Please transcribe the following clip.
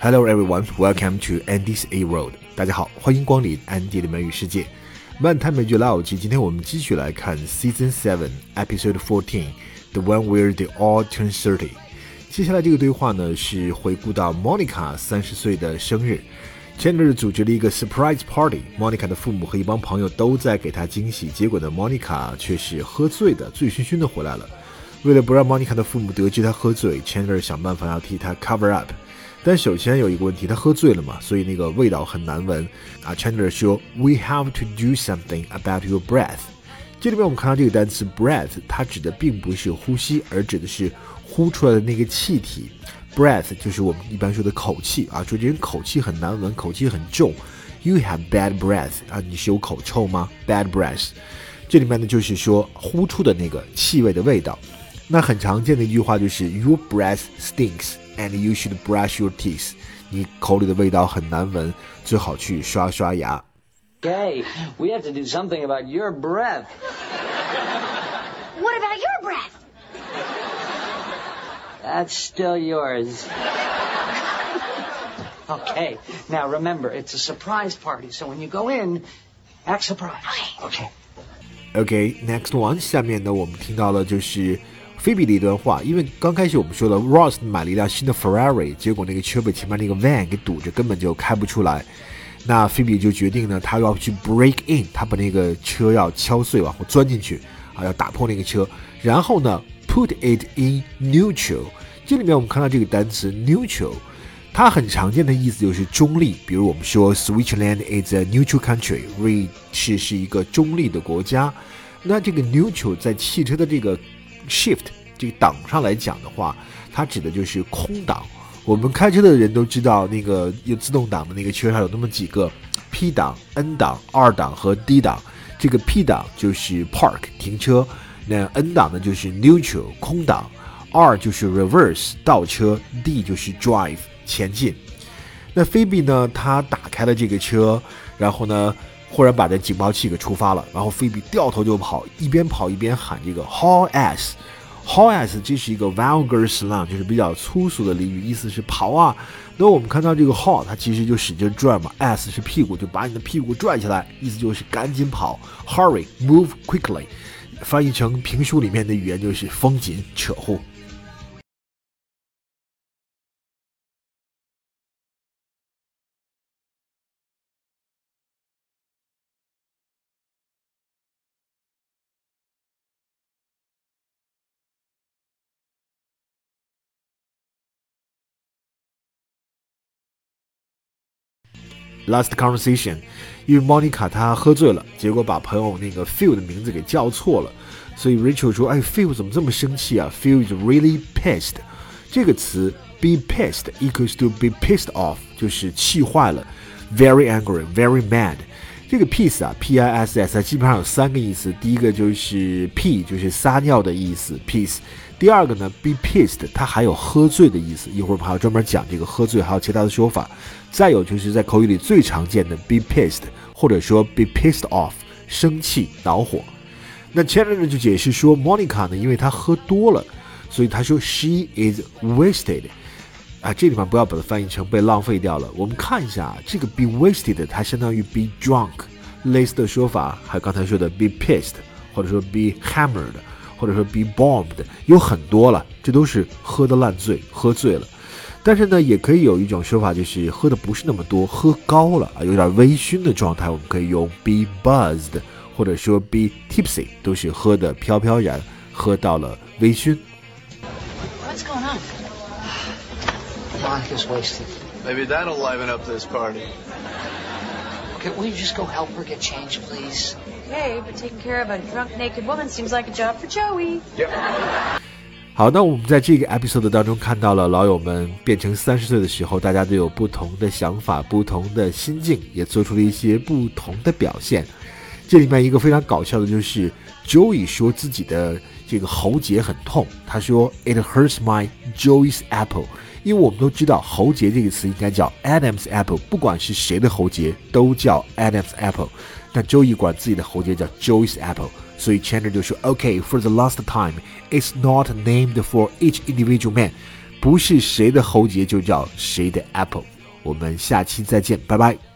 Hello everyone, welcome to Andy's A Road。大家好，欢迎光临安迪的美语世界。漫谈美剧老友记，今天我们继续来看 Season Seven Episode Fourteen, The One Where They All Turn Thirty。接下来这个对话呢，是回顾到 Monica 三十岁的生日，Chandler 组织了一个 surprise party，Monica 的父母和一帮朋友都在给她惊喜，结果呢，Monica 却是喝醉的，醉醺醺的回来了。为了不让 Monica 的父母得知她喝醉，Chandler 想办法要替她 cover up。但首先有一个问题，他喝醉了嘛，所以那个味道很难闻啊。Chandler 说，We have to do something about your breath。这里面我们看到这个单词 breath，它指的并不是呼吸，而指的是呼出来的那个气体。breath 就是我们一般说的口气啊，说这人口气很难闻，口气很重。You have bad breath 啊，你是有口臭吗？Bad breath，这里面呢就是说呼出的那个气味的味道。那很常见的一句话就是 Your breath stinks。and you should brush your teeth. 你口里的味道很难闻，最好去刷刷牙。Gay, we have to do something about your breath. What about your breath? That's still yours. Okay, now remember, it's a surprise party, so when you go in, act surprised. Okay. Okay, next one. 下面呢，我们听到了就是 菲比的一段话，因为刚开始我们说了，Ross 买了一辆新的 Ferrari，结果那个车被前面那个 van 给堵着，根本就开不出来。那菲比就决定呢，他要去 break in，他把那个车要敲碎，往后钻进去，啊，要打破那个车，然后呢，put it in neutral。这里面我们看到这个单词 neutral，它很常见的意思就是中立。比如我们说 Switzerland is a neutral country，瑞士是一个中立的国家。那这个 neutral 在汽车的这个 shift 这个档上来讲的话，它指的就是空档。我们开车的人都知道，那个有自动挡的那个车上有那么几个 P 档、N 档、二档和 D 档。这个 P 档就是 park 停车，那 N 档呢就是 neutral 空档，R 就是 reverse 倒车，D 就是 drive 前进。那菲比呢，他打开了这个车，然后呢。忽然把这警报器给触发了，然后菲比掉头就跑，一边跑一边喊这个 haul ass，haul ass，这是一个 vulgar slang，就是比较粗俗的俚语，意思是跑啊。那我们看到这个 haul，它其实就使劲拽嘛，ass 是屁股，就把你的屁股拽起来，意思就是赶紧跑，hurry，move quickly，翻译成评书里面的语言就是风紧扯呼。Last conversation，因为 Monica 她喝醉了，结果把朋友那个 Phil 的名字给叫错了，所以 Rachel 说：“哎，Phil 怎么这么生气啊？Phil is really pissed。”这个词 be pissed equals to be pissed off，就是气坏了，very angry，very mad。这个 piss 啊，p i s s 基本上有三个意思，第一个就是 p 就是撒尿的意思，piss。第二个呢，be pissed，它还有喝醉的意思。一会儿我们还要专门讲这个喝醉，还有其他的说法。再有就是在口语里最常见的 be pissed，或者说 be pissed off，生气恼火。那 Chandler 就解释说，Monica 呢，因为她喝多了，所以他说 she is wasted。啊，这地方不要把它翻译成被浪费掉了。我们看一下这个 be wasted，它相当于 be drunk，类似的说法还有刚才说的 be pissed，或者说 be hammered。或者说 be bombed 有很多了，这都是喝的烂醉，喝醉了。但是呢，也可以有一种说法，就是喝的不是那么多，喝高了啊，有点微醺的状态，我们可以用 be buzzed，或者说 be tipsy，都是喝的飘飘然，喝到了微醺。What's going on? Monica's wasted. Maybe that'll liven up this party. Okay, will you just go help her get changed, please? Okay, but taking care of a drunk naked woman seems like a job for Joey. Yep. 好，那我们在这个 episode 当中看到了老友们变成三十岁的时候，大家都有不同的想法、不同的心境，也做出了一些不同的表现。这里面一个非常搞笑的就是 Joey 说自己的这个喉结很痛，他说 It hurts my Joey's apple。因为我们都知道喉结这个词应该叫 Adam's apple，不管是谁的喉结都叫 Adam's apple。但周易管自己的喉结叫 Joey's apple，所以 Chandler 就说 OK，for the last time，it's not named for each individual man，不是谁的喉结就叫谁的 apple。我们下期再见，拜拜。